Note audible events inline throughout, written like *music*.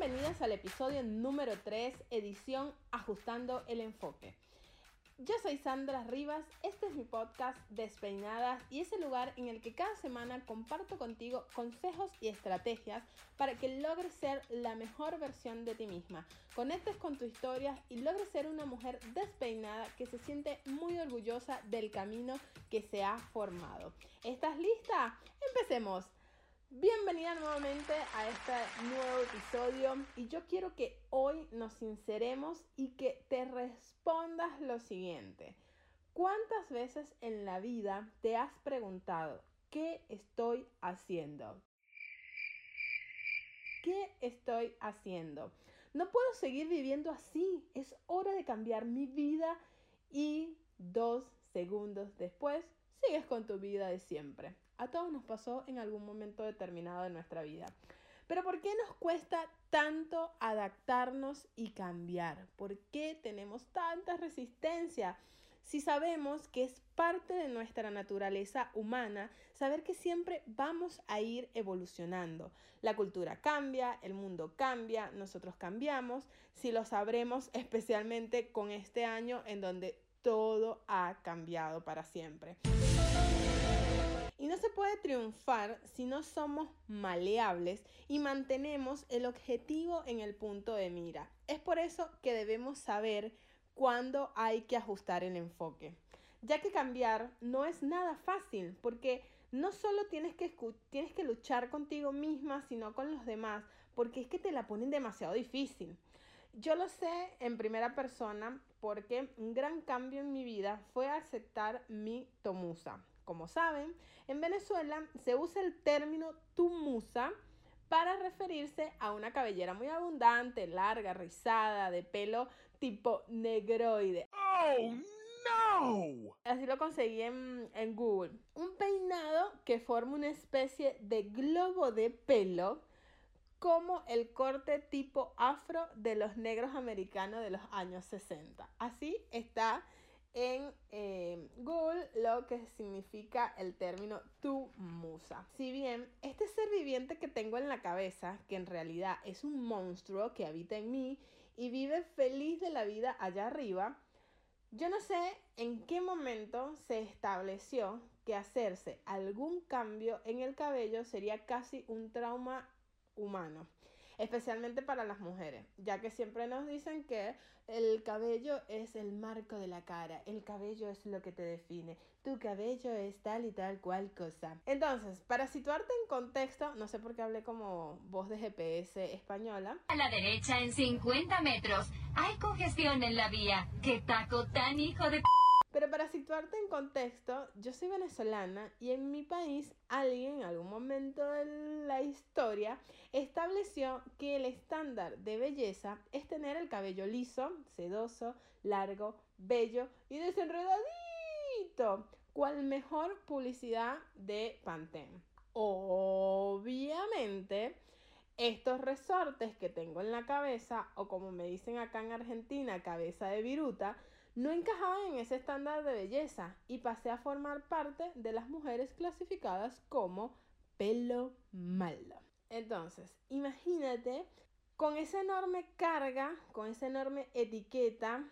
Bienvenidas al episodio número 3, edición Ajustando el Enfoque. Yo soy Sandra Rivas, este es mi podcast Despeinadas y es el lugar en el que cada semana comparto contigo consejos y estrategias para que logres ser la mejor versión de ti misma, conectes con tu historia y logres ser una mujer despeinada que se siente muy orgullosa del camino que se ha formado. ¿Estás lista? Empecemos. Bienvenida nuevamente a este nuevo episodio y yo quiero que hoy nos sinceremos y que te respondas lo siguiente. ¿Cuántas veces en la vida te has preguntado qué estoy haciendo? ¿Qué estoy haciendo? No puedo seguir viviendo así. Es hora de cambiar mi vida y dos segundos después sigues con tu vida de siempre. A todos nos pasó en algún momento determinado de nuestra vida. Pero ¿por qué nos cuesta tanto adaptarnos y cambiar? ¿Por qué tenemos tanta resistencia? Si sabemos que es parte de nuestra naturaleza humana, saber que siempre vamos a ir evolucionando. La cultura cambia, el mundo cambia, nosotros cambiamos, si lo sabremos *laughs* especialmente con este año en donde todo ha cambiado para siempre. Y no se puede triunfar si no somos maleables y mantenemos el objetivo en el punto de mira. Es por eso que debemos saber cuándo hay que ajustar el enfoque. Ya que cambiar no es nada fácil porque no solo tienes que, tienes que luchar contigo misma, sino con los demás, porque es que te la ponen demasiado difícil. Yo lo sé en primera persona porque un gran cambio en mi vida fue aceptar mi tomusa. Como saben, en Venezuela se usa el término tumusa para referirse a una cabellera muy abundante, larga, rizada, de pelo tipo negroide. ¡Oh, no! Así lo conseguí en, en Google. Un peinado que forma una especie de globo de pelo como el corte tipo afro de los negros americanos de los años 60. Así está en eh, lo que significa el término tu musa. Si bien este ser viviente que tengo en la cabeza, que en realidad es un monstruo que habita en mí y vive feliz de la vida allá arriba, yo no sé en qué momento se estableció que hacerse algún cambio en el cabello sería casi un trauma humano especialmente para las mujeres, ya que siempre nos dicen que el cabello es el marco de la cara, el cabello es lo que te define, tu cabello es tal y tal cual cosa. Entonces, para situarte en contexto, no sé por qué hablé como voz de GPS española. A la derecha en 50 metros, hay congestión en la vía. ¡Qué taco tan hijo de... Pero para situarte en contexto, yo soy venezolana y en mi país alguien en algún momento de la historia estableció que el estándar de belleza es tener el cabello liso, sedoso, largo, bello y desenredadito, cual mejor publicidad de Pantene. Obviamente, estos resortes que tengo en la cabeza, o como me dicen acá en Argentina, cabeza de viruta, no encajaban en ese estándar de belleza y pasé a formar parte de las mujeres clasificadas como pelo malo. Entonces, imagínate con esa enorme carga, con esa enorme etiqueta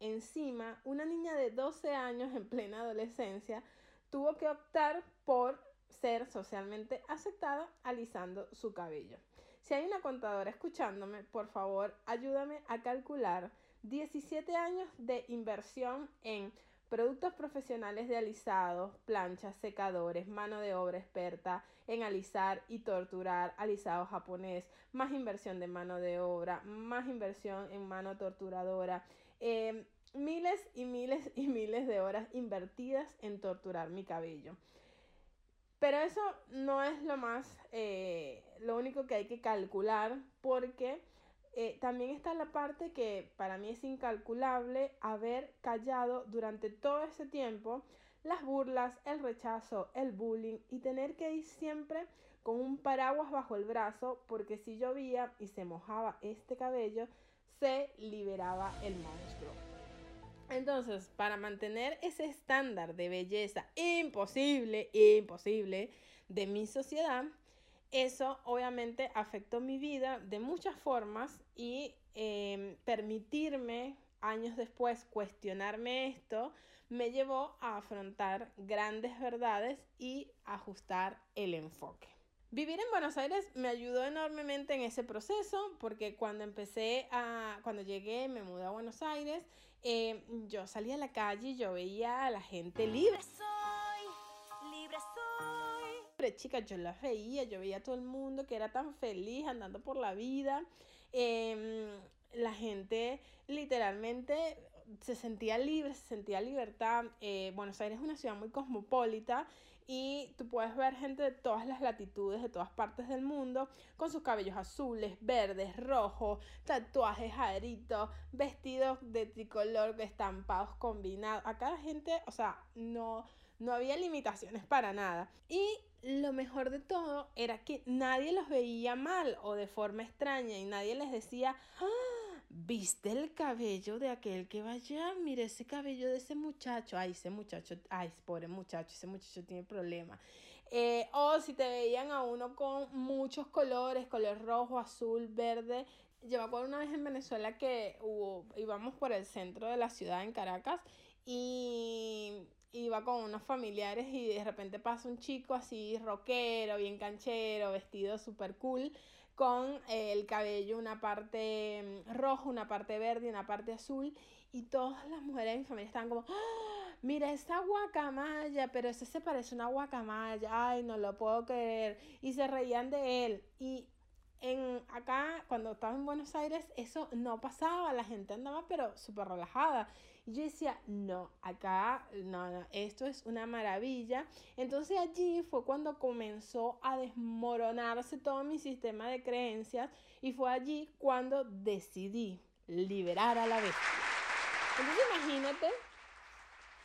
encima, una niña de 12 años en plena adolescencia tuvo que optar por ser socialmente aceptada alisando su cabello. Si hay una contadora escuchándome, por favor, ayúdame a calcular 17 años de inversión en productos profesionales de alisado, planchas, secadores, mano de obra experta en alisar y torturar, alisado japonés, más inversión de mano de obra, más inversión en mano torturadora, em, miles y miles y miles de horas invertidas en torturar mi cabello. Pero eso no es lo más, eh, lo único que hay que calcular porque eh, también está la parte que para mí es incalculable haber callado durante todo ese tiempo las burlas, el rechazo, el bullying y tener que ir siempre con un paraguas bajo el brazo porque si llovía y se mojaba este cabello, se liberaba el monstruo. Entonces, para mantener ese estándar de belleza imposible, imposible de mi sociedad, eso obviamente afectó mi vida de muchas formas y eh, permitirme años después cuestionarme esto me llevó a afrontar grandes verdades y ajustar el enfoque. Vivir en Buenos Aires me ayudó enormemente en ese proceso porque cuando empecé a, cuando llegué, me mudé a Buenos Aires, eh, yo salía a la calle y yo veía a la gente libre. soy, libre soy. Chicas, yo las veía, yo veía a todo el mundo que era tan feliz andando por la vida. Em, la gente literalmente se sentía libre, se sentía libertad. Eh, Buenos Aires es una ciudad muy cosmopolita y tú puedes ver gente de todas las latitudes, de todas partes del mundo, con sus cabellos azules, verdes, rojos, tatuajes, aderitos, vestidos de tricolor, estampados combinados. Acá la gente, o sea, no, no había limitaciones para nada. Y lo mejor de todo era que nadie los veía mal o de forma extraña y nadie les decía, ¡Ah! ¿Viste el cabello de aquel que va allá? Mira ese cabello de ese muchacho. Ay, ese muchacho, ay, pobre muchacho, ese muchacho tiene problemas. Eh, o si te veían a uno con muchos colores, color rojo, azul, verde. Yo me acuerdo una vez en Venezuela que hubo, íbamos por el centro de la ciudad en Caracas y iba con unos familiares y de repente pasa un chico así rockero, bien canchero, vestido súper cool con el cabello una parte mm, rojo, una parte verde, una parte azul. Y todas las mujeres de mi familia estaban como, ¡Ah! mira esa guacamaya, pero ese se parece a una guacamaya, ay, no lo puedo creer. Y se reían de él. Y en acá, cuando estaba en Buenos Aires, eso no pasaba, la gente andaba pero súper relajada. Y yo decía, no, acá, no, no, esto es una maravilla. Entonces allí fue cuando comenzó a desmoronarse todo mi sistema de creencias y fue allí cuando decidí liberar a la bestia. Entonces imagínate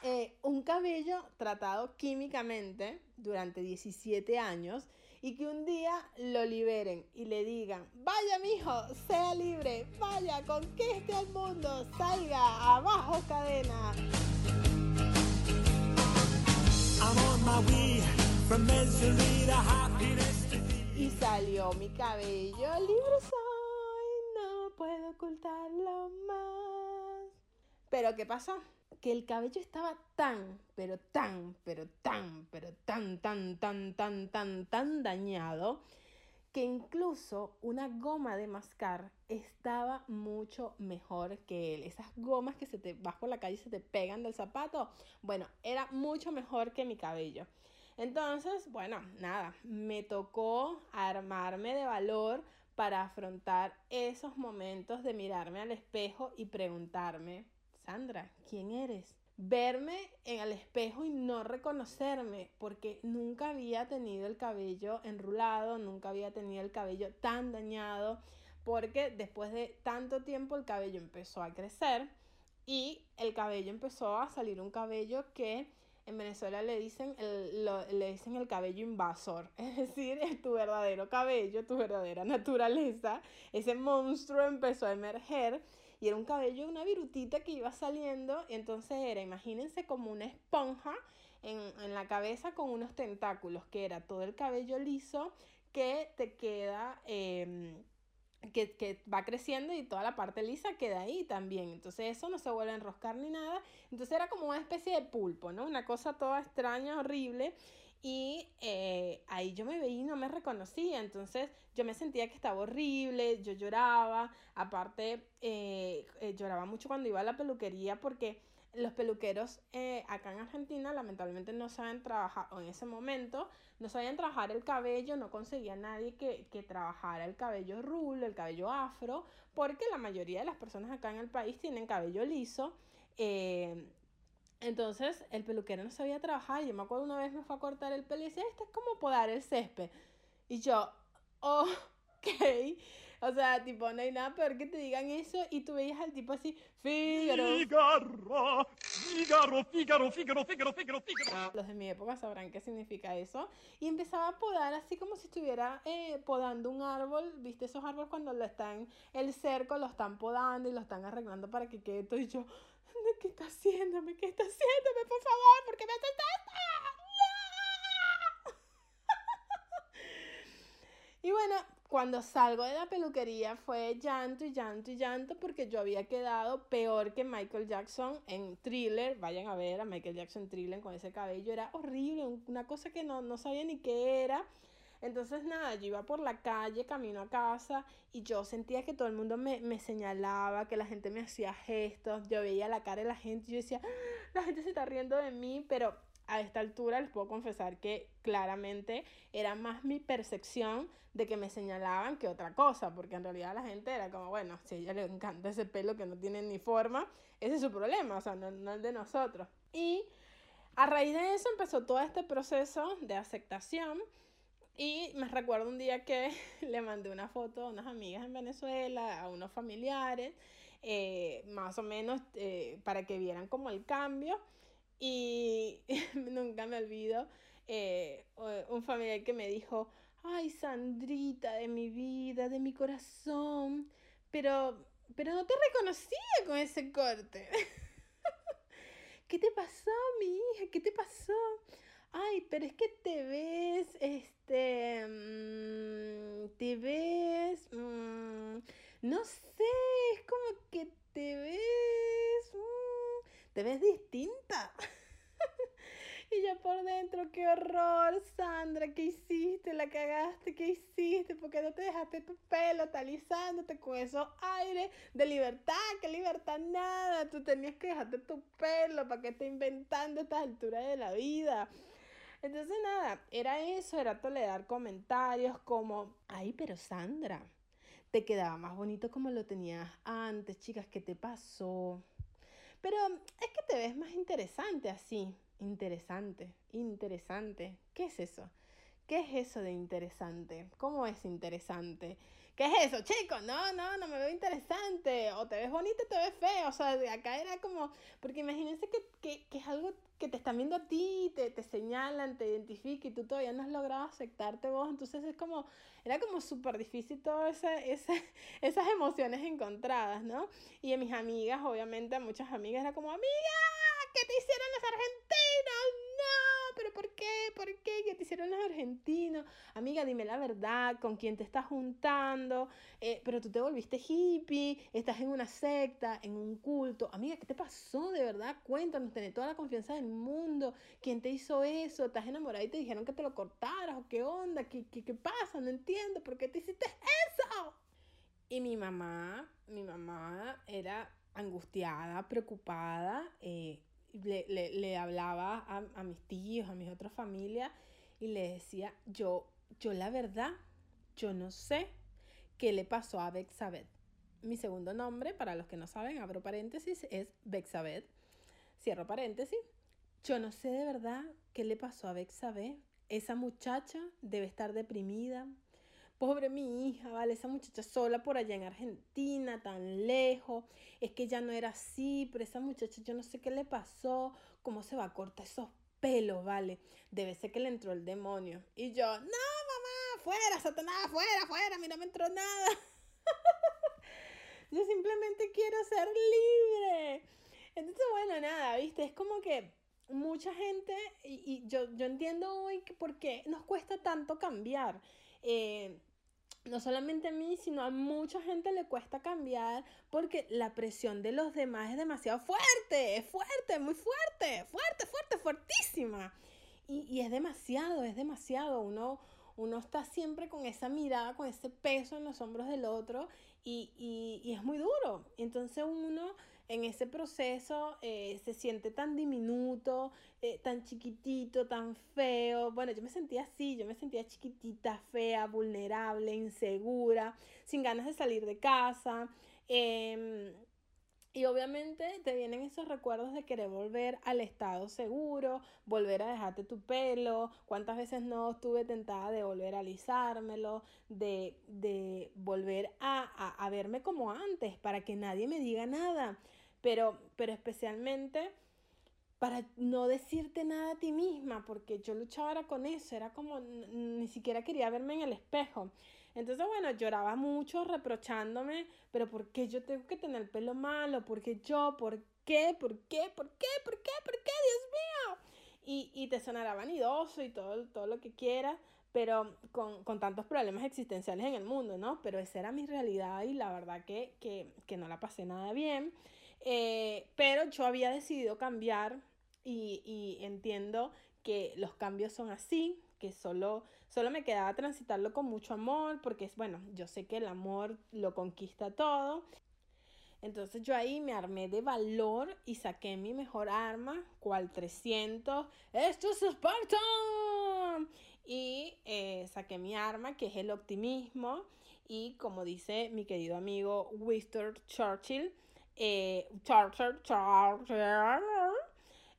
eh, un cabello tratado químicamente durante 17 años y que un día lo liberen y le digan, vaya mijo, sea libre, vaya, conquiste al mundo, salga, abajo cadena. Y salió mi cabello, libre soy, no puedo ocultarlo más. Pero ¿qué pasó? Que el cabello estaba tan, pero tan, pero tan, pero tan, tan, tan, tan, tan, tan dañado que incluso una goma de mascar estaba mucho mejor que él. Esas gomas que se te vas por la calle y se te pegan del zapato, bueno, era mucho mejor que mi cabello. Entonces, bueno, nada, me tocó armarme de valor para afrontar esos momentos de mirarme al espejo y preguntarme, Sandra, ¿quién eres? Verme en el espejo y no reconocerme porque nunca había tenido el cabello enrulado, nunca había tenido el cabello tan dañado porque después de tanto tiempo el cabello empezó a crecer y el cabello empezó a salir un cabello que en Venezuela le dicen el, le dicen el cabello invasor, *laughs* es decir, es tu verdadero cabello, tu verdadera naturaleza, ese monstruo empezó a emerger y era un cabello, una virutita que iba saliendo, entonces era, imagínense como una esponja en, en la cabeza con unos tentáculos, que era todo el cabello liso que te queda... Em, que, que, va creciendo y toda la parte lisa queda ahí también. Entonces eso no se vuelve a enroscar ni nada. Entonces era como una especie de pulpo, ¿no? Una cosa toda extraña, horrible. Y eh, ahí yo me veía y no me reconocía, entonces yo me sentía que estaba horrible, yo lloraba, aparte eh, eh, lloraba mucho cuando iba a la peluquería porque los peluqueros acá en Argentina lamentablemente no saben trabajar, o en ese momento no sabían trabajar el cabello, no conseguía nadie que, que trabajara el cabello rulo, el cabello afro, porque la mayoría de las personas acá en el país tienen cabello liso. Entonces el peluquero no sabía trabajar. Yo me acuerdo una vez me fue a cortar el pelo y decía, esto es como podar el césped. Y yo, oh, ok. O sea, tipo, no hay nada peor que te digan eso y tú veías al tipo así, Fígaro. Fígaro, Fígaro, Fígaro, Fígaro, Fígaro, Fígaro, Fígaro. Los de mi época sabrán qué significa eso. Y empezaba a podar así como si estuviera eh, podando un árbol. ¿Viste esos árboles cuando lo están, el cerco lo están podando y lo están arreglando para que quede todo? Y yo, ¿qué está haciéndome? ¿Qué está haciéndome? Por favor, ¿por qué me haces esto? *laughs* bueno, cuando salgo de la peluquería fue llanto y llanto y llanto porque yo había quedado peor que Michael Jackson en Thriller. Vayan a ver a Michael Jackson Thriller con ese cabello. Era horrible, una cosa que no, no sabía ni qué era. Entonces, nada, yo iba por la calle, camino a casa, y yo sentía que todo el mundo me, me, señalaba, que la gente me hacía gestos, yo veía la cara de la gente, y yo decía, ah, la gente se está riendo de mí, pero a esta altura les puedo confesar que claramente era más mi percepción de que me señalaban que otra cosa, porque en realidad la gente era como, bueno, si a ella le encanta ese pelo que no tiene ni forma, ese es su problema, o sea, no, no el de nosotros. Y a raíz de eso empezó todo este proceso de aceptación. Y me recuerdo un día que *laughs* le mandé una foto a unas amigas en Venezuela, a unos familiares, eh, más o menos eh, para que vieran como el cambio. Y *laughs* nunca me olvido eh, un familiar que me dijo, ay Sandrita de mi vida, de mi corazón, pero, pero no te reconocía con ese corte. *laughs* ¿Qué te pasó, mi hija? ¿Qué te pasó? Ay, pero es que te ves, este, mm, te ves, mm, no sé, es como que te ves, mm, te ves distinta. *laughs* Y yo por dentro, qué horror, Sandra, ¿qué hiciste? La cagaste, ¿qué hiciste? ¿Por qué no te dejaste tu pelo talizándote con esos aires de libertad? ¿Qué libertad? Nada, tú tenías que dejarte tu pelo, ¿para qué te inventando a estas alturas de la vida? Entonces nada, era eso, era tolerar comentarios como, ay, pero Sandra, te quedaba más bonito como lo tenías antes, chicas, ¿qué te pasó? Pero es que te ves más interesante así. Interesante, interesante. ¿Qué es eso? ¿Qué es eso de interesante? ¿Cómo es interesante? ¿Qué es eso, chicos? No, no, no me veo interesante. O te ves bonito, te ves feo. O sea, de acá era como. Porque imagínense que, que, que, es algo que te están viendo a ti, te, te señalan, te identifican y tú todavía no has logrado aceptarte vos. Entonces es como. Era como súper difícil todas esa, esa, *laughs* esas emociones encontradas, ¿no? Y a mis amigas, obviamente, a muchas amigas era como, amiga, ¿qué te hicieron los argentinos? Pero ¿por qué? ¿Por qué? ¿Qué te hicieron los argentinos? Amiga, dime la verdad, ¿con quién te estás juntando? Eh, pero tú te volviste hippie, estás en una secta, en un culto. Amiga, ¿qué te pasó de verdad? Cuéntanos, tenés toda la confianza del mundo. ¿Quién te hizo eso? ¿Estás enamorada y te dijeron que te lo cortaras? ¿O qué onda? ¿Qué, qué, qué pasa? No entiendo. ¿Por qué te hiciste eso? Y mi mamá, mi mamá era angustiada, preocupada, eh, le, le, le hablaba a, a, mis tíos, a mis otras familias y le decía, yo, yo la verdad, yo no sé qué le pasó a Bexabeth. Mi segundo nombre, para los que no saben, abro paréntesis, es Bexabeth. Cierro paréntesis. Yo no sé de verdad qué le pasó a Bexabeth. Esa muchacha debe estar deprimida, Pobre mi hija, ¿vale? Esa muchacha sola por allá en Argentina, tan lejos. Es que ya no era así, pero esa muchacha yo no sé qué le pasó, cómo se va a cortar esos pelos, ¿vale? Debe ser que le entró el demonio. Y yo, no, mamá, fuera, Satanás, fuera, fuera, a mí no me entró nada. *laughs* yo simplemente quiero ser libre. Entonces, bueno, nada, ¿viste? Es como que mucha gente, y, y yo, yo entiendo hoy que por qué nos cuesta tanto cambiar. Eh, no solamente a mí, sino a mucha gente le cuesta cambiar porque la presión de los demás es demasiado fuerte, es fuerte, muy fuerte, fuerte, fuerte, fuertísima. Y, y es demasiado, es demasiado. Uno, uno está siempre con esa mirada, con ese peso en los hombros del otro y, y, y es muy duro. Entonces uno en ese proceso eh, se siente tan diminuto, eh, tan chiquitito, tan feo. Bueno, yo me sentía así, yo me sentía chiquitita, fea, vulnerable, insegura, sin ganas de salir de casa. Eh, y obviamente te vienen esos recuerdos de querer volver al estado seguro, volver a dejarte tu pelo, cuántas veces no estuve tentada de volver a alisármelo, de, de volver a, a, a verme como antes, para que nadie me diga nada, pero, pero especialmente para no decirte nada a ti misma, porque yo luchaba con eso, era como ni siquiera quería verme en el espejo. Entonces, bueno, lloraba mucho reprochándome, pero ¿por qué yo tengo que tener el pelo malo? ¿Por qué yo? ¿Por qué? ¿Por qué? ¿Por qué? ¿Por qué? ¿Por qué? Dios mío. Y, y te sonará vanidoso y todo, todo lo que quieras, pero con, con, tantos problemas existenciales en el mundo, ¿no? Pero esa era mi realidad y la verdad que, que, que no la pasé nada bien. Eh, pero yo había decidido cambiar y, y, entiendo que los cambios son así, que solo, solo me quedaba transitarlo con mucho amor, porque es bueno, yo sé que el amor lo conquista todo. Entonces yo ahí me armé de valor y saqué mi mejor arma, cual 300. ¡Esto es Esparta! y eh, saqué mi arma, que es el optimismo. Y como dice mi querido amigo Winston Churchill, eh, Churchill,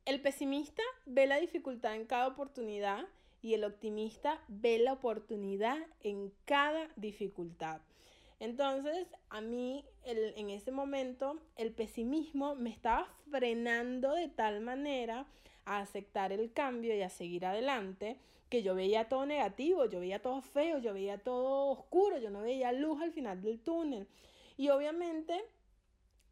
el pesimista ve la dificultad en cada oportunidad y el optimista ve la oportunidad en cada dificultad. Entonces, a mí el, en ese momento el pesimismo me estaba frenando de tal manera a aceptar el cambio y a seguir adelante que yo veía todo negativo, yo veía todo feo, yo veía todo oscuro, yo no veía luz al final del túnel. Y obviamente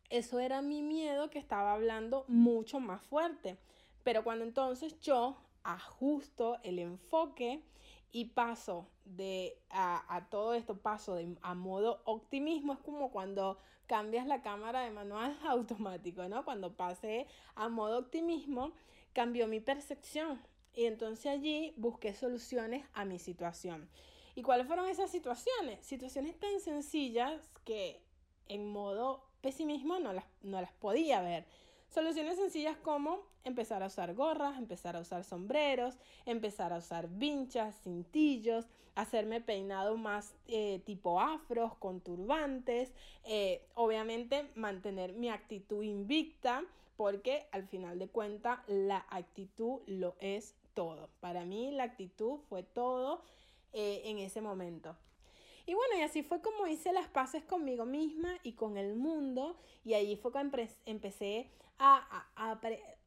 eso era mi miedo que estaba hablando mucho más fuerte. Pero cuando entonces yo ajusto el enfoque y paso de a, todo esto, paso de, a modo optimismo, es como cuando cambias la cámara de manual automático, ¿no? Cuando pasé a modo optimismo, cambió mi percepción. Y entonces allí busqué soluciones a mi situación. ¿Y cuáles fueron esas situaciones? Situaciones tan sencillas que en modo pesimismo no las, no las podía ver. Soluciones sencillas como empezar a usar gorras, empezar a usar sombreros, empezar a usar vinchas, cintillos, hacerme peinado más eh, tipo afros, con turbantes, eh, obviamente mantener mi actitud invicta, porque al final de cuentas la actitud lo es todo. Para mí la actitud fue todo eh, en ese momento. Y bueno, y así fue como hice las paces conmigo misma y con el mundo. Y ahí fue cuando empecé a, a,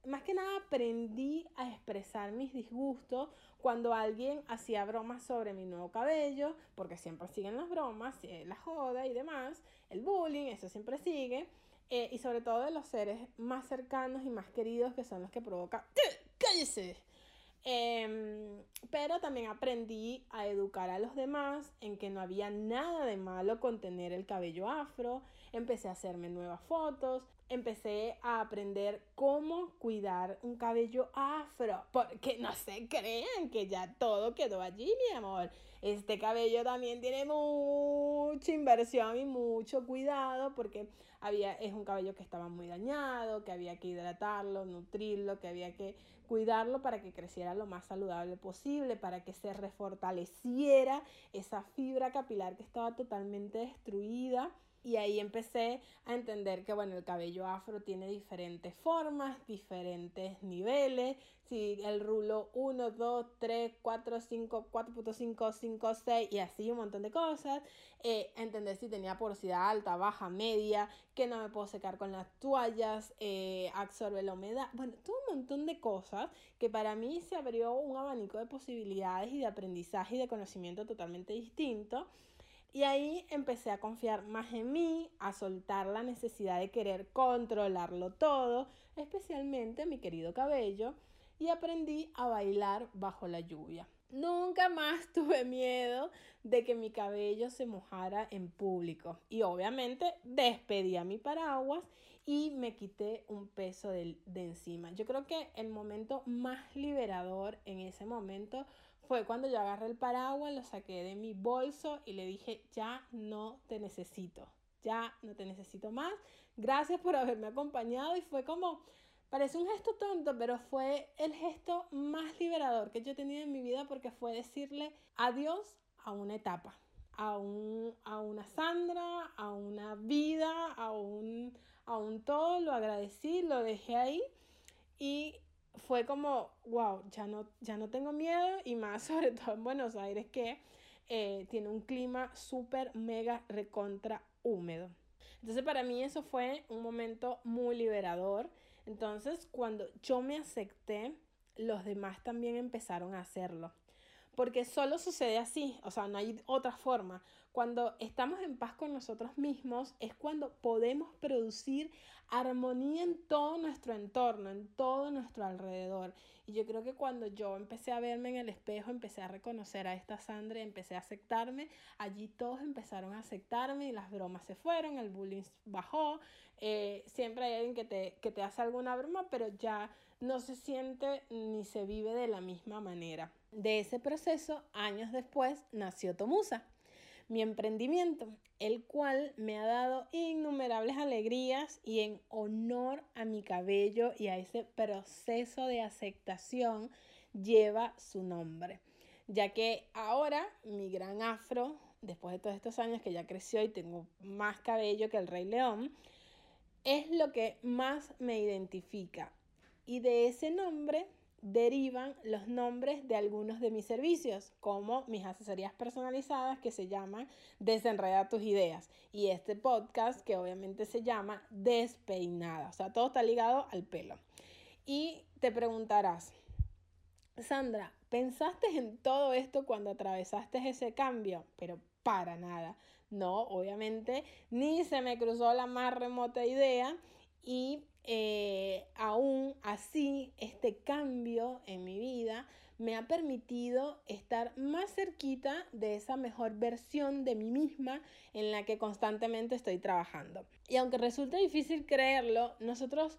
más que nada aprendí a expresar mis disgustos cuando alguien hacía bromas sobre mi nuevo cabello, porque siempre siguen las bromas, la joda y demás, el bullying, eso siempre sigue. Eh, y sobre todo de los seres más cercanos y más queridos que son los que provocan... ¡Cállese! Em, pero también aprendí a educar a los demás en que no había nada de malo con tener el cabello afro. Empecé a hacerme nuevas fotos. Empecé a aprender cómo cuidar un cabello afro. Porque no se crean que ya todo quedó allí, mi amor. Este cabello también tiene mucha inversión y mucho cuidado porque había, es un cabello que estaba muy dañado, que había que hidratarlo, nutrirlo, que había que cuidarlo para que creciera lo más saludable posible, para que se refortaleciera esa fibra capilar que estaba totalmente destruida. Y ahí empecé a entender que, bueno, el cabello afro tiene diferentes formas, diferentes niveles. Si el rulo 1, 2, 3, 4, 5, 4.5, 5, 6 y así un montón de cosas. Eh, entender si tenía porosidad alta, baja, media, que no me puedo secar con las toallas, eh, absorbe la humedad. Bueno, todo un montón de cosas que para mí se abrió un abanico de posibilidades y de aprendizaje y de conocimiento totalmente distinto. Y ahí empecé a confiar más en mí, a soltar la necesidad de querer controlarlo todo, especialmente mi querido cabello, y aprendí a bailar bajo la lluvia. Nunca más *laughs* tuve miedo de que mi cabello se mojara en público. Y obviamente despedí a mi paraguas y me quité un peso de, de, encima. Yo creo que el momento más liberador en ese momento fue cuando yo agarré el paraguas, lo saqué de mi bolso y le dije, ya no te necesito, ya no te necesito más. Gracias por haberme acompañado y fue como, parece un gesto tonto, pero fue el gesto más liberador que yo he tenido en mi vida porque fue decirle adiós a una etapa, a, un, a una Sandra, a una vida, a un, a un todo, lo agradecí, lo dejé ahí y fue como, wow, ya no, ya no tengo miedo y más *laughs* sobre todo en Buenos Aires que eh, tiene un clima súper, mega, recontra húmedo. Entonces para mí eso fue un momento muy liberador. Entonces cuando yo me acepté, los demás también empezaron a hacerlo. porque solo sucede así, o sea, no hay otra forma. Cuando estamos en paz con nosotros mismos es cuando podemos producir armonía en todo nuestro entorno, en todo nuestro alrededor. Y yo creo que cuando yo empecé a verme en el espejo, empecé a reconocer a esta Sandra, empecé a aceptarme, allí todos empezaron a aceptarme y las bromas se fueron, el bullying bajó. Eh, siempre hay alguien que te, que te hace alguna broma, pero ya no se siente ni se vive de la misma manera. De ese proceso, años después, nació Tomusa mi emprendimiento, el cual me ha dado innumerables alegrías y en honor a mi cabello y a ese proceso de aceptación lleva su nombre, ya que ahora mi gran afro, después de todos estos años que ya creció y tengo más cabello que el rey león, es lo que más me identifica. Y de ese nombre derivan los nombres de algunos de mis servicios, como mis asesorías personalizadas que se llaman Desenreda tus ideas y este podcast que obviamente se llama Despeinada, o sea, todo está ligado al pelo. Y te preguntarás, Sandra, ¿pensaste en todo esto cuando atravesaste ese cambio? Pero para nada. No, obviamente, ni se me cruzó la más remota idea y eh, aún así este cambio en mi vida me ha permitido estar más cerquita de esa mejor versión de mí misma en la que constantemente estoy trabajando. Y aunque resulta difícil creerlo, nosotros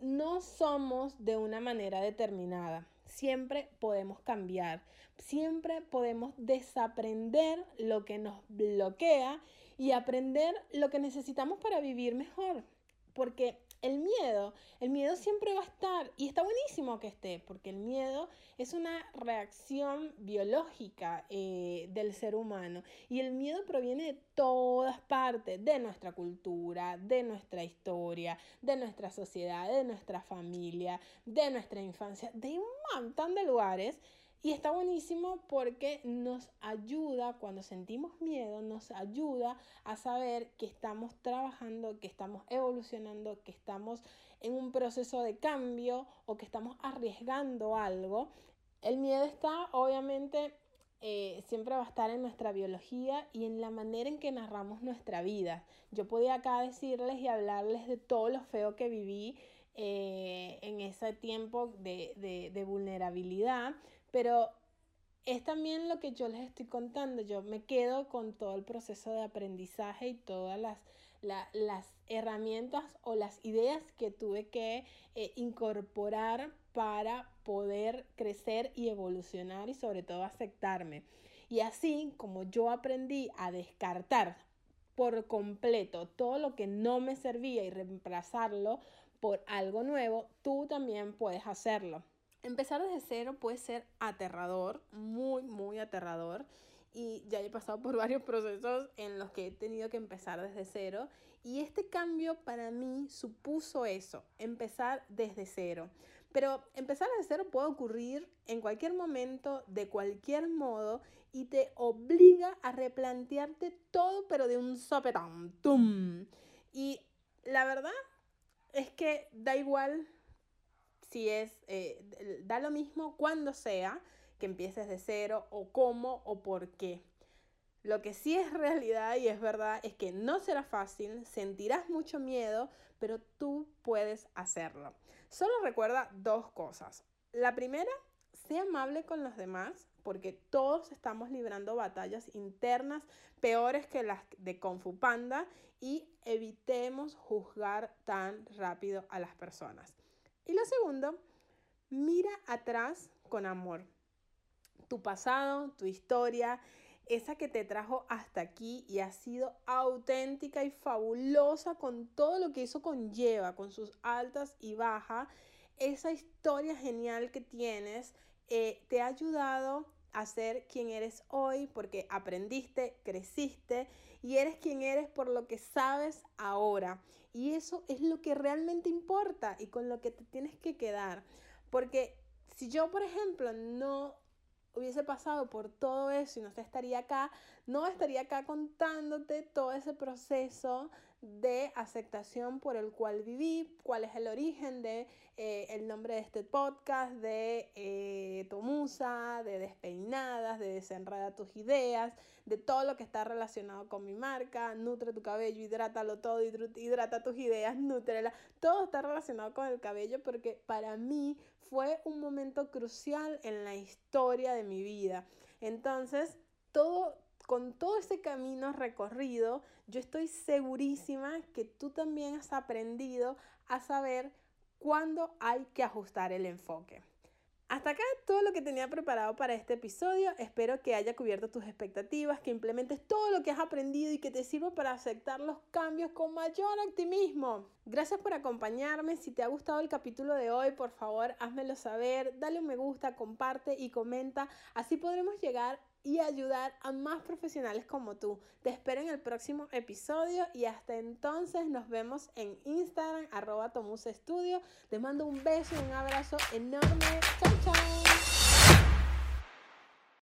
no somos de una manera determinada. Siempre podemos cambiar, siempre podemos desaprender lo que nos bloquea y aprender lo que necesitamos para vivir mejor. Porque el miedo, el miedo siempre va a estar y está buenísimo que esté, porque el miedo es una reacción biológica eh, del ser humano y el miedo proviene de todas partes, de nuestra cultura, de nuestra historia, de nuestra sociedad, de nuestra familia, de nuestra infancia, de un montón de lugares y está buenísimo porque nos ayuda, cuando sentimos miedo, nos ayuda a saber que estamos trabajando, que estamos evolucionando, que estamos en un proceso de cambio o que estamos arriesgando algo. El miedo está, obviamente, eh, siempre va a estar en nuestra biología y en la manera en que narramos nuestra vida. Yo podía acá decirles y hablarles de todo lo feo que viví eh, en ese tiempo de, de, de vulnerabilidad, pero es también lo que yo les estoy contando. Yo me quedo con todo el proceso de aprendizaje y todas las, las herramientas o las ideas que tuve que eh, incorporar para poder crecer y evolucionar y sobre todo aceptarme. Y así como yo aprendí a descartar por completo todo lo que no me servía y reemplazarlo por algo nuevo, tú también puedes hacerlo. Empezar desde cero puede ser aterrador, muy, muy aterrador. Y ya he pasado por *laughs* varios procesos en los que he tenido que empezar desde cero. Y este cambio para mí supuso eso, empezar desde cero. Pero empezar desde cero puede ocurrir en cualquier momento, de cualquier modo, y te obliga a replantearte todo, pero de un sopetón. ¡Tum! Y la verdad es que da igual si es, eh, da lo mismo cuando sea que empieces de cero o cómo o por qué. Lo que sí es realidad y es verdad es que no será fácil, sentirás mucho miedo, pero tú puedes hacerlo. Solo recuerda dos cosas. La primera, sé amable con los demás, porque todos estamos librando batallas internas peores que las de Kung Panda y evitemos juzgar tan rápido a las personas. Y lo segundo, mira atrás con amor. Tu pasado, tu historia, esa que te trajo hasta aquí y ha sido auténtica y fabulosa con todo lo que eso conlleva, con sus altas y bajas, esa historia genial que tienes, eh, te ha ayudado a ser quien eres hoy porque aprendiste, creciste y eres quien eres por lo que sabes ahora. Y eso es lo que realmente importa y con lo que te tienes que quedar. Porque si yo, por ejemplo, no hubiese pasado por todo eso y no estaría acá, no estaría acá contándote todo ese proceso de aceptación por el cual viví, cuál es el origen de eh, el nombre de este podcast, de eh, Tomusa, de Despeinadas, de Desenreda tus ideas, de todo lo que está relacionado con mi marca, nutre tu cabello, hidrátalo todo, hidrata tus ideas, nutrela, todo está relacionado con el cabello porque para mí fue un momento crucial en la historia de mi vida. Entonces, todo, con todo ese camino recorrido, yo estoy segurísima que tú también has aprendido a saber cuándo hay que ajustar el enfoque. Hasta acá todo lo que tenía preparado para este episodio. Espero que haya cubierto tus expectativas, que implementes todo lo que has aprendido y que te sirva para aceptar los cambios con mayor optimismo. Gracias por acompañarme. Si te ha gustado el capítulo de hoy, por favor, házmelo saber. Dale un me gusta, comparte y comenta. Así podremos llegar y ayudar a más profesionales como tú. Te espero en el próximo episodio y hasta entonces nos vemos en Instagram, arroba Tomusa Te mando un beso y un abrazo enorme